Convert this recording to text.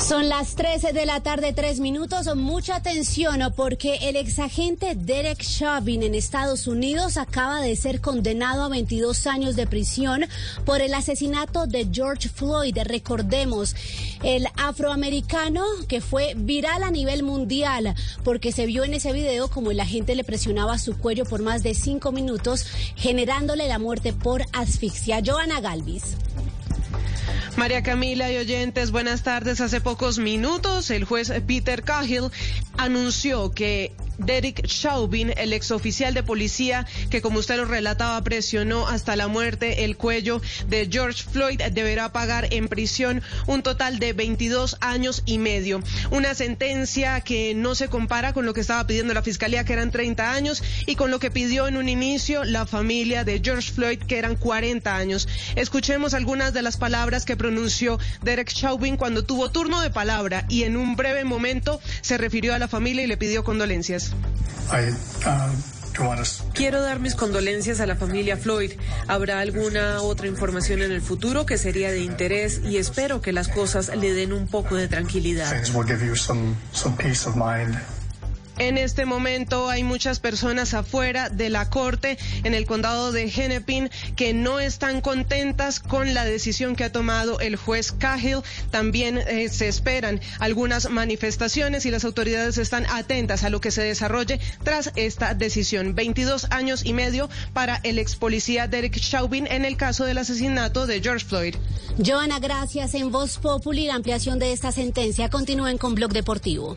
Son las 13 de la tarde, tres minutos. Mucha atención porque el exagente Derek Chauvin en Estados Unidos acaba de ser condenado a 22 años de prisión por el asesinato de George Floyd. Recordemos, el afroamericano que fue viral a nivel mundial porque se vio en ese video como el agente le presionaba su cuello por más de cinco minutos, generándole la muerte por asfixia. Joana Galvis. María Camila y oyentes, buenas tardes. Hace pocos minutos el juez Peter Cahill anunció que Derek Chauvin, el exoficial de policía que, como usted lo relataba, presionó hasta la muerte el cuello de George Floyd, deberá pagar en prisión un total de 22 años y medio. Una sentencia que no se compara con lo que estaba pidiendo la fiscalía, que eran 30 años, y con lo que pidió en un inicio la familia de George Floyd, que eran 40 años. Escuchemos algunas de las palabras que pronunció Derek Chauvin cuando tuvo turno de palabra y en un breve momento se refirió a la familia y le pidió condolencias. Uh, Quiero dar mis condolencias a la familia Floyd. Habrá alguna otra información en el futuro que sería de interés y espero que las cosas le den un poco de tranquilidad. En este momento hay muchas personas afuera de la corte en el condado de Hennepin que no están contentas con la decisión que ha tomado el juez Cahill. También eh, se esperan algunas manifestaciones y las autoridades están atentas a lo que se desarrolle tras esta decisión. 22 años y medio para el ex policía Derek Chauvin en el caso del asesinato de George Floyd. Joana, gracias. En Voz Populi, la ampliación de esta sentencia continúen con Blog Deportivo.